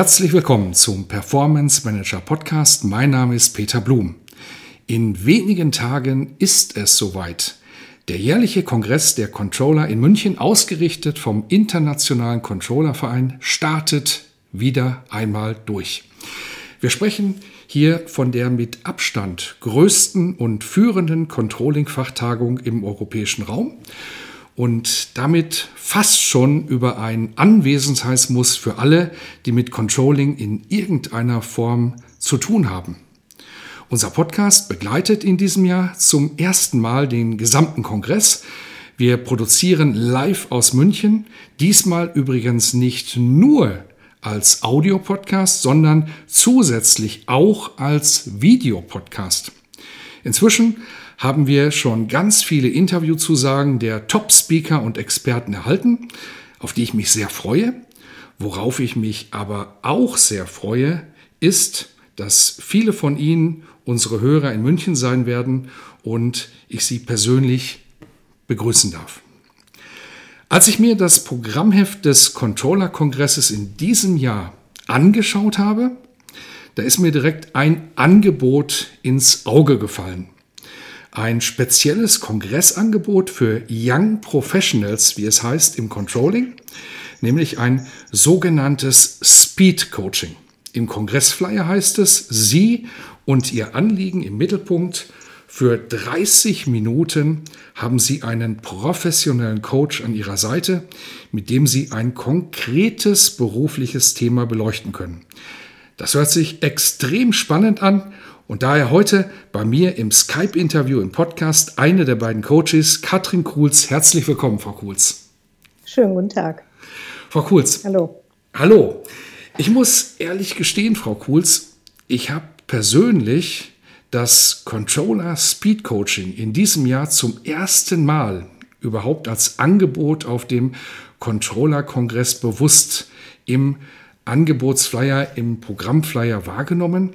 Herzlich willkommen zum Performance Manager Podcast. Mein Name ist Peter Blum. In wenigen Tagen ist es soweit. Der jährliche Kongress der Controller in München, ausgerichtet vom Internationalen Controllerverein, startet wieder einmal durch. Wir sprechen hier von der mit Abstand größten und führenden Controlling-Fachtagung im europäischen Raum und damit fast schon über ein Anwesenheitsmuss für alle, die mit Controlling in irgendeiner Form zu tun haben. Unser Podcast begleitet in diesem Jahr zum ersten Mal den gesamten Kongress. Wir produzieren live aus München, diesmal übrigens nicht nur als Audiopodcast, sondern zusätzlich auch als Videopodcast. Inzwischen haben wir schon ganz viele Interviewzusagen der Top-Speaker und Experten erhalten, auf die ich mich sehr freue. Worauf ich mich aber auch sehr freue, ist, dass viele von Ihnen unsere Hörer in München sein werden und ich Sie persönlich begrüßen darf. Als ich mir das Programmheft des Controller-Kongresses in diesem Jahr angeschaut habe, da ist mir direkt ein Angebot ins Auge gefallen ein spezielles Kongressangebot für Young Professionals, wie es heißt, im Controlling, nämlich ein sogenanntes Speed Coaching. Im Kongressflyer heißt es, Sie und Ihr Anliegen im Mittelpunkt. Für 30 Minuten haben Sie einen professionellen Coach an Ihrer Seite, mit dem Sie ein konkretes berufliches Thema beleuchten können. Das hört sich extrem spannend an und daher heute bei mir im Skype-Interview im Podcast eine der beiden Coaches, Katrin Kuhls. Herzlich willkommen, Frau Kuhls. Schönen guten Tag. Frau Kuhls. Hallo. Hallo. Ich muss ehrlich gestehen, Frau Kuhls, ich habe persönlich das Controller Speed Coaching in diesem Jahr zum ersten Mal überhaupt als Angebot auf dem Controller-Kongress bewusst im Angebotsflyer im Programmflyer wahrgenommen.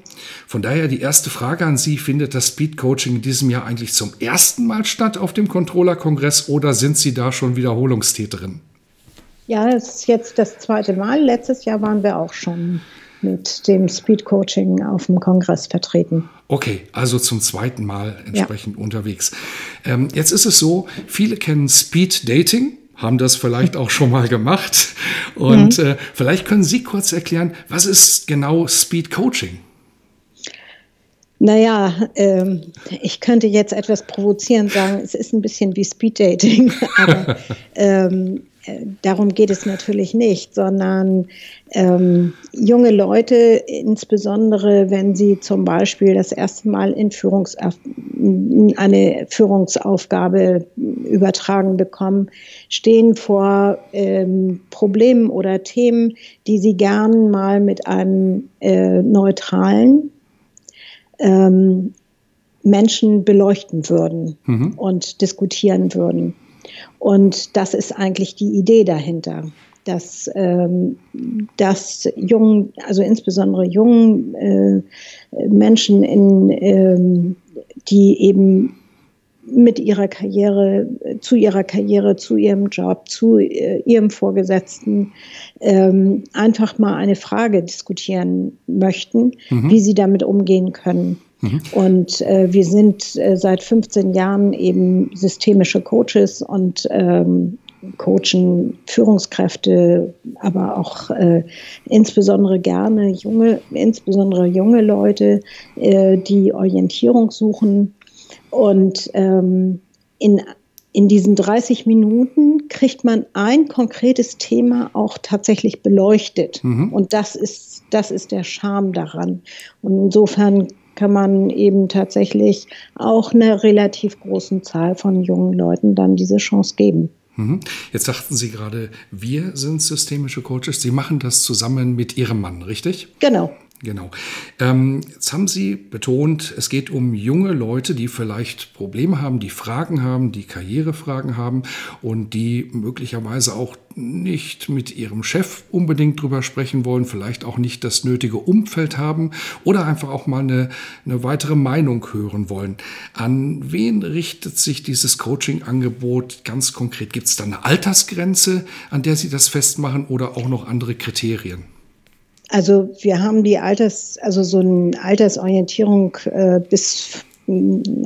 Von daher die erste Frage an Sie, findet das Speed Coaching in diesem Jahr eigentlich zum ersten Mal statt auf dem Controller-Kongress oder sind Sie da schon Wiederholungstäterin? Ja, es ist jetzt das zweite Mal. Letztes Jahr waren wir auch schon mit dem Speed Coaching auf dem Kongress vertreten. Okay, also zum zweiten Mal entsprechend ja. unterwegs. Ähm, jetzt ist es so, viele kennen Speed Dating haben das vielleicht auch schon mal gemacht. Und mhm. äh, vielleicht können Sie kurz erklären, was ist genau Speed Coaching? Naja, ähm, ich könnte jetzt etwas provozierend sagen, es ist ein bisschen wie Speed Dating, aber ähm, darum geht es natürlich nicht, sondern ähm, junge Leute, insbesondere wenn sie zum Beispiel das erste Mal in Führungs eine Führungsaufgabe übertragen bekommen, stehen vor ähm, Problemen oder Themen, die sie gern mal mit einem äh, neutralen ähm, Menschen beleuchten würden mhm. und diskutieren würden. Und das ist eigentlich die Idee dahinter, dass, ähm, dass jungen, also insbesondere jungen äh, Menschen, in, ähm, die eben mit ihrer Karriere, zu ihrer Karriere, zu ihrem Job, zu äh, ihrem Vorgesetzten ähm, einfach mal eine Frage diskutieren möchten, mhm. wie sie damit umgehen können. Mhm. Und äh, wir sind äh, seit 15 Jahren eben systemische Coaches und ähm, coachen Führungskräfte, aber auch äh, insbesondere gerne junge, insbesondere junge Leute, äh, die Orientierung suchen. Und ähm, in, in diesen 30 Minuten kriegt man ein konkretes Thema auch tatsächlich beleuchtet. Mhm. Und das ist, das ist der Charme daran. Und insofern kann man eben tatsächlich auch einer relativ großen Zahl von jungen Leuten dann diese Chance geben. Mhm. Jetzt sagten Sie gerade, wir sind systemische Coaches. Sie machen das zusammen mit Ihrem Mann, richtig? Genau. Genau. Ähm, jetzt haben Sie betont, es geht um junge Leute, die vielleicht Probleme haben, die Fragen haben, die Karrierefragen haben und die möglicherweise auch nicht mit ihrem Chef unbedingt drüber sprechen wollen, vielleicht auch nicht das nötige Umfeld haben oder einfach auch mal eine, eine weitere Meinung hören wollen. An wen richtet sich dieses Coaching-Angebot ganz konkret? Gibt es da eine Altersgrenze, an der Sie das festmachen oder auch noch andere Kriterien? Also wir haben die Alters, also so eine Altersorientierung äh, bis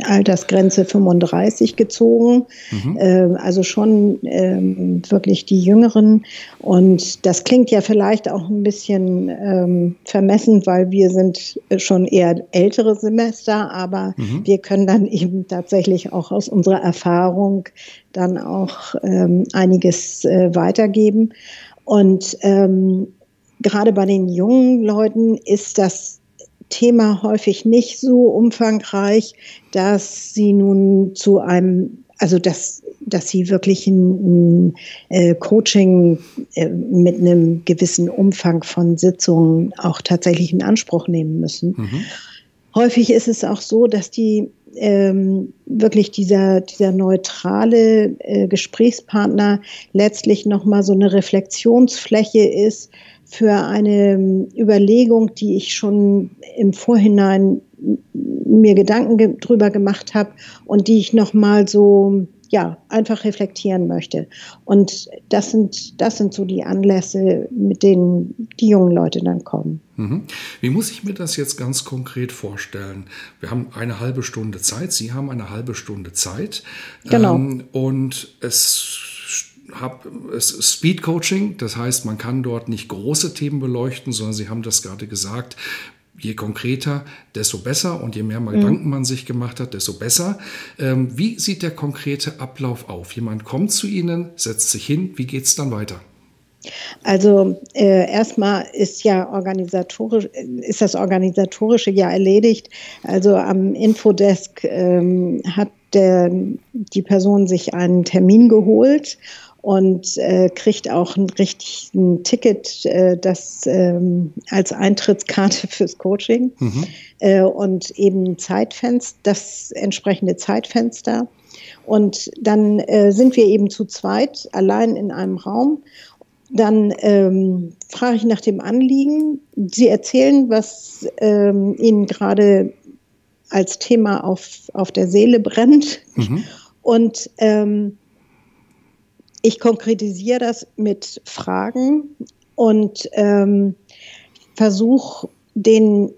Altersgrenze 35 gezogen, mhm. äh, also schon äh, wirklich die Jüngeren. Und das klingt ja vielleicht auch ein bisschen ähm, vermessen, weil wir sind schon eher ältere Semester, aber mhm. wir können dann eben tatsächlich auch aus unserer Erfahrung dann auch ähm, einiges äh, weitergeben. Und ähm, gerade bei den jungen Leuten ist das Thema häufig nicht so umfangreich, dass sie nun zu einem, also dass, dass sie wirklich ein, ein äh, Coaching äh, mit einem gewissen Umfang von Sitzungen auch tatsächlich in Anspruch nehmen müssen. Mhm. Häufig ist es auch so, dass die ähm, wirklich dieser, dieser neutrale äh, Gesprächspartner letztlich nochmal so eine Reflexionsfläche ist für eine ähm, Überlegung, die ich schon im Vorhinein mir Gedanken ge drüber gemacht habe und die ich noch mal so ja einfach reflektieren möchte. Und das sind das sind so die Anlässe, mit denen die jungen Leute dann kommen. Mhm. Wie muss ich mir das jetzt ganz konkret vorstellen? Wir haben eine halbe Stunde Zeit. Sie haben eine halbe Stunde Zeit. Genau. Ähm, und es habe Speed Coaching, das heißt, man kann dort nicht große Themen beleuchten, sondern Sie haben das gerade gesagt, je konkreter, desto besser und je mehr mhm. Gedanken man sich gemacht hat, desto besser. Ähm, wie sieht der konkrete Ablauf auf? Jemand kommt zu Ihnen, setzt sich hin, wie geht es dann weiter? Also äh, erstmal ist ja organisatorisch, ist das organisatorische ja erledigt. Also am Infodesk ähm, hat der, die Person sich einen Termin geholt und äh, kriegt auch ein richtig ein Ticket, äh, das ähm, als Eintrittskarte fürs Coaching mhm. äh, und eben Zeitfenster, das entsprechende Zeitfenster. Und dann äh, sind wir eben zu zweit allein in einem Raum. Dann ähm, frage ich nach dem Anliegen. Sie erzählen, was ähm, Ihnen gerade als Thema auf, auf der Seele brennt. Mhm. Und ähm, ich konkretisiere das mit Fragen und ähm, versuche, den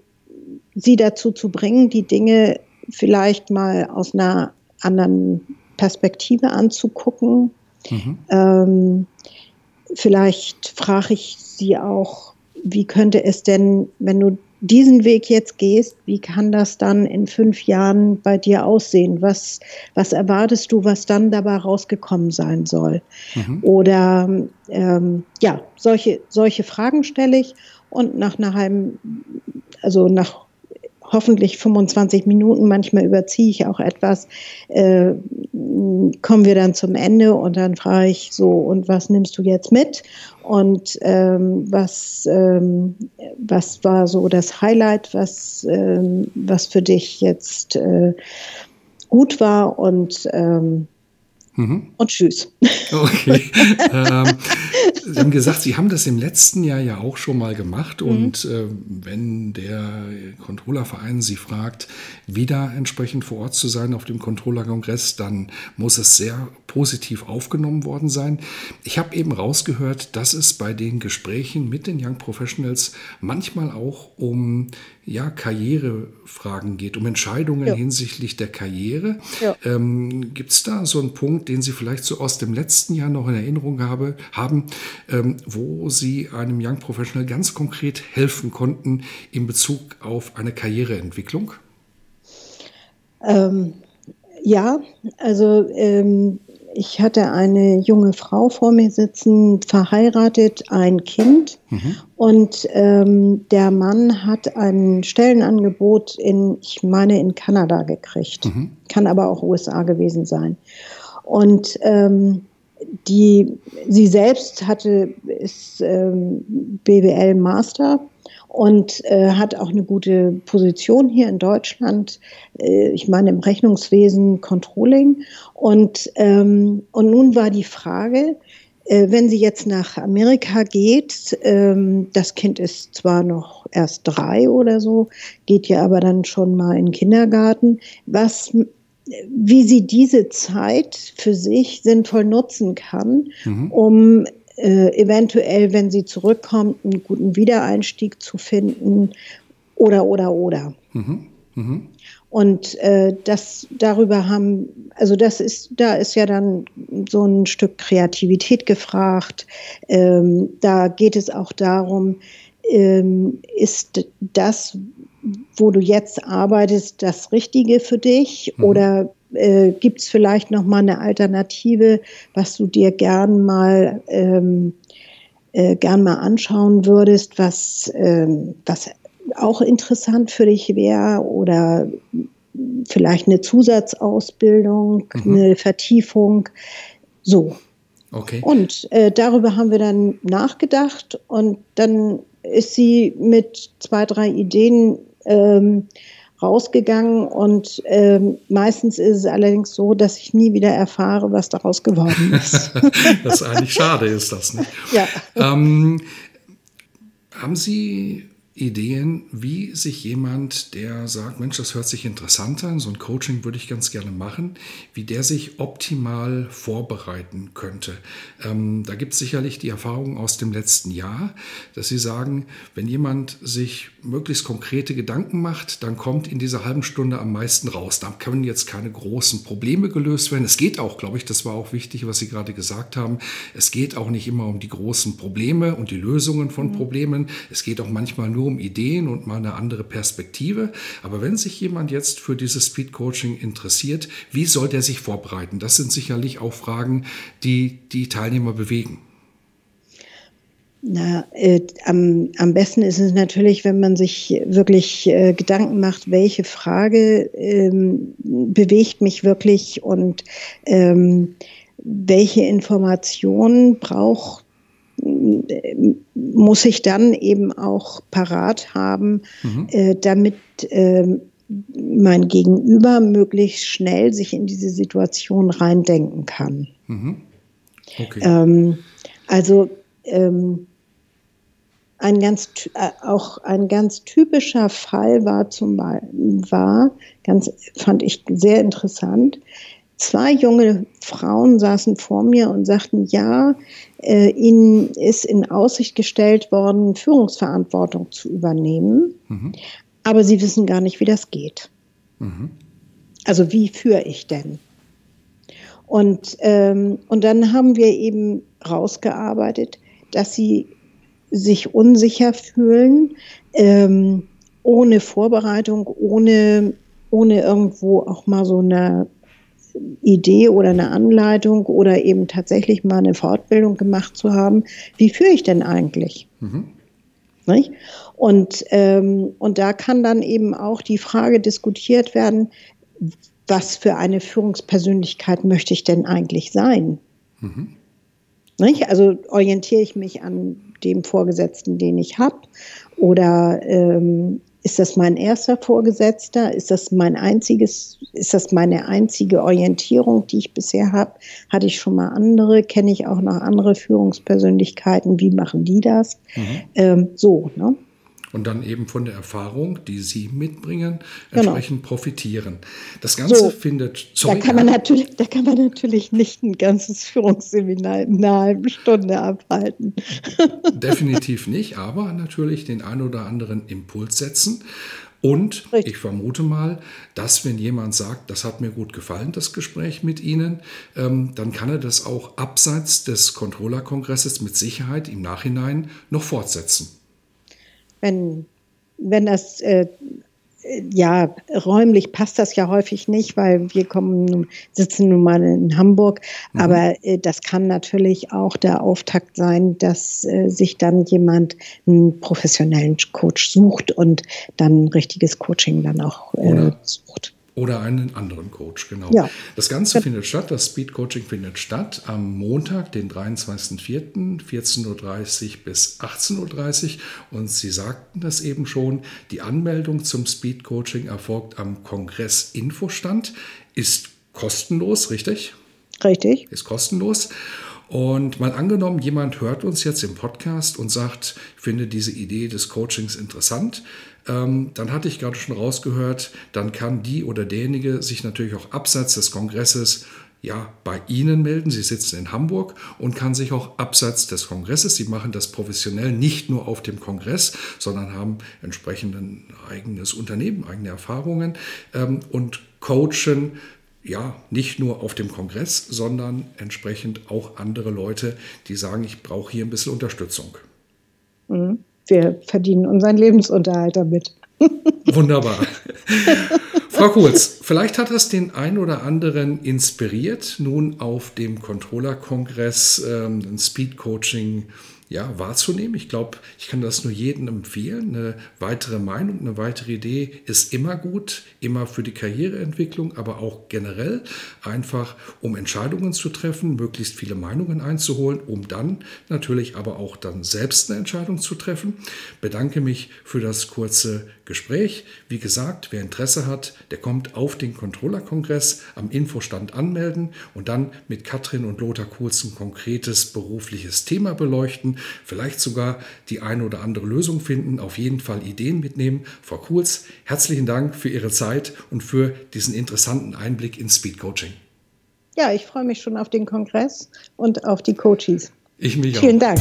sie dazu zu bringen, die Dinge vielleicht mal aus einer anderen Perspektive anzugucken. Mhm. Ähm, vielleicht frage ich sie auch, wie könnte es denn, wenn du diesen Weg jetzt gehst, wie kann das dann in fünf Jahren bei dir aussehen? Was, was erwartest du, was dann dabei rausgekommen sein soll? Mhm. Oder ähm, ja, solche, solche Fragen stelle ich und nach einer halben, also nach hoffentlich 25 Minuten, manchmal überziehe ich auch etwas, äh, kommen wir dann zum Ende und dann frage ich so, und was nimmst du jetzt mit? Und ähm, was, ähm, was war so das Highlight, was, ähm, was für dich jetzt äh, gut war? Und ähm, Mhm. Und tschüss. Okay. Sie haben gesagt, Sie haben das im letzten Jahr ja auch schon mal gemacht. Mhm. Und äh, wenn der Controllerverein Sie fragt, wieder entsprechend vor Ort zu sein auf dem Controllerkongress, dann muss es sehr positiv aufgenommen worden sein. Ich habe eben rausgehört, dass es bei den Gesprächen mit den Young Professionals manchmal auch um ja, Karrierefragen geht, um Entscheidungen ja. hinsichtlich der Karriere. Ja. Ähm, Gibt es da so einen Punkt, den Sie vielleicht so aus dem letzten Jahr noch in Erinnerung habe, haben, wo Sie einem Young Professional ganz konkret helfen konnten in Bezug auf eine Karriereentwicklung? Ähm, ja, also ähm, ich hatte eine junge Frau vor mir sitzen, verheiratet, ein Kind. Mhm. Und ähm, der Mann hat ein Stellenangebot in, ich meine, in Kanada gekriegt. Mhm. Kann aber auch USA gewesen sein. Und ähm, die, sie selbst hatte, ist ähm, BWL Master und äh, hat auch eine gute Position hier in Deutschland. Äh, ich meine im Rechnungswesen Controlling. Und, ähm, und nun war die Frage, äh, wenn sie jetzt nach Amerika geht, ähm, das Kind ist zwar noch erst drei oder so, geht ja aber dann schon mal in den Kindergarten, was wie sie diese Zeit für sich sinnvoll nutzen kann, mhm. um äh, eventuell, wenn sie zurückkommt, einen guten Wiedereinstieg zu finden oder, oder, oder. Mhm. Mhm. Und äh, das darüber haben, also das ist, da ist ja dann so ein Stück Kreativität gefragt. Ähm, da geht es auch darum, ähm, ist das, wo du jetzt arbeitest, das Richtige für dich mhm. oder äh, gibt es vielleicht noch mal eine Alternative, was du dir gern mal ähm, äh, gern mal anschauen würdest, was ähm, was auch interessant für dich wäre oder vielleicht eine Zusatzausbildung, mhm. eine Vertiefung, so. Okay. Und äh, darüber haben wir dann nachgedacht und dann ist sie mit zwei, drei Ideen ähm, rausgegangen und ähm, meistens ist es allerdings so, dass ich nie wieder erfahre, was daraus geworden ist. das ist eigentlich schade, ist das nicht? Ja. Ähm, haben Sie Ideen, wie sich jemand, der sagt, Mensch, das hört sich interessant an, so ein Coaching würde ich ganz gerne machen, wie der sich optimal vorbereiten könnte. Ähm, da gibt es sicherlich die Erfahrung aus dem letzten Jahr, dass Sie sagen, wenn jemand sich möglichst konkrete Gedanken macht, dann kommt in dieser halben Stunde am meisten raus. Da können jetzt keine großen Probleme gelöst werden. Es geht auch, glaube ich, das war auch wichtig, was Sie gerade gesagt haben, es geht auch nicht immer um die großen Probleme und die Lösungen von mhm. Problemen. Es geht auch manchmal nur um Ideen und mal eine andere Perspektive. Aber wenn sich jemand jetzt für dieses Speed Coaching interessiert, wie soll der sich vorbereiten? Das sind sicherlich auch Fragen, die die Teilnehmer bewegen. Na, äh, am, am besten ist es natürlich, wenn man sich wirklich äh, Gedanken macht, welche Frage ähm, bewegt mich wirklich und ähm, welche Informationen braucht muss ich dann eben auch parat haben, mhm. äh, damit äh, mein Gegenüber möglichst schnell sich in diese Situation reindenken kann. Mhm. Okay. Ähm, also ähm, ein ganz, äh, auch ein ganz typischer Fall war zum Beispiel, war, ganz, fand ich sehr interessant, zwei junge Frauen saßen vor mir und sagten, ja, äh, ihnen ist in Aussicht gestellt worden, Führungsverantwortung zu übernehmen, mhm. aber sie wissen gar nicht, wie das geht. Mhm. Also wie führe ich denn? Und, ähm, und dann haben wir eben rausgearbeitet, dass sie sich unsicher fühlen, ähm, ohne Vorbereitung, ohne, ohne irgendwo auch mal so eine Idee oder eine Anleitung oder eben tatsächlich mal eine Fortbildung gemacht zu haben, wie führe ich denn eigentlich? Mhm. Und, ähm, und da kann dann eben auch die Frage diskutiert werden, was für eine Führungspersönlichkeit möchte ich denn eigentlich sein? Mhm. Also orientiere ich mich an dem Vorgesetzten, den ich habe, oder ähm, ist das mein erster Vorgesetzter? Ist das mein einziges, ist das meine einzige Orientierung, die ich bisher habe? Hatte ich schon mal andere? Kenne ich auch noch andere Führungspersönlichkeiten? Wie machen die das? Mhm. Ähm, so, ne? Und dann eben von der Erfahrung, die Sie mitbringen, genau. entsprechend genau. profitieren. Das Ganze so, findet. Sorry, da, kann man natürlich, da kann man natürlich nicht ein ganzes Führungsseminar in einer halben Stunde abhalten. Definitiv nicht, aber natürlich den ein oder anderen Impuls setzen. Und ich vermute mal, dass wenn jemand sagt, das hat mir gut gefallen, das Gespräch mit Ihnen, ähm, dann kann er das auch abseits des Controller-Kongresses mit Sicherheit im Nachhinein noch fortsetzen wenn, wenn das äh, ja, räumlich passt das ja häufig nicht, weil wir kommen, sitzen nun mal in Hamburg. Mhm. Aber äh, das kann natürlich auch der Auftakt sein, dass äh, sich dann jemand einen professionellen Coach sucht und dann ein richtiges Coaching dann auch äh, sucht. Oder einen anderen Coach, genau. Ja. Das Ganze ja. findet statt, das Speed Coaching findet statt am Montag, den 23.04., 14.30 Uhr bis 18.30 Uhr. Und Sie sagten das eben schon, die Anmeldung zum Speed Coaching erfolgt am Kongress Infostand, ist kostenlos, richtig? Richtig. Ist kostenlos. Und mal angenommen, jemand hört uns jetzt im Podcast und sagt, ich finde diese Idee des Coachings interessant ähm, dann hatte ich gerade schon rausgehört, dann kann die oder derjenige sich natürlich auch abseits des Kongresses ja, bei Ihnen melden. Sie sitzen in Hamburg und kann sich auch abseits des Kongresses, Sie machen das professionell nicht nur auf dem Kongress, sondern haben entsprechend ein eigenes Unternehmen, eigene Erfahrungen ähm, und coachen ja, nicht nur auf dem Kongress, sondern entsprechend auch andere Leute, die sagen, ich brauche hier ein bisschen Unterstützung. Mhm wir verdienen unseren Lebensunterhalt damit. Wunderbar. Frau Kurz, vielleicht hat das den einen oder anderen inspiriert, nun auf dem Controller-Kongress ähm, ein Speed-Coaching ja, wahrzunehmen. Ich glaube, ich kann das nur jedem empfehlen. Eine weitere Meinung, eine weitere Idee ist immer gut, immer für die Karriereentwicklung, aber auch generell einfach, um Entscheidungen zu treffen, möglichst viele Meinungen einzuholen, um dann natürlich aber auch dann selbst eine Entscheidung zu treffen. Bedanke mich für das kurze Gespräch. Wie gesagt, wer Interesse hat, der kommt auf den Controller-Kongress am Infostand anmelden und dann mit Katrin und Lothar kurz ein konkretes berufliches Thema beleuchten vielleicht sogar die eine oder andere Lösung finden, auf jeden Fall Ideen mitnehmen. Frau Kurz, herzlichen Dank für Ihre Zeit und für diesen interessanten Einblick ins Speed Coaching. Ja, ich freue mich schon auf den Kongress und auf die Coaches. Ich mich Vielen auch. Dank.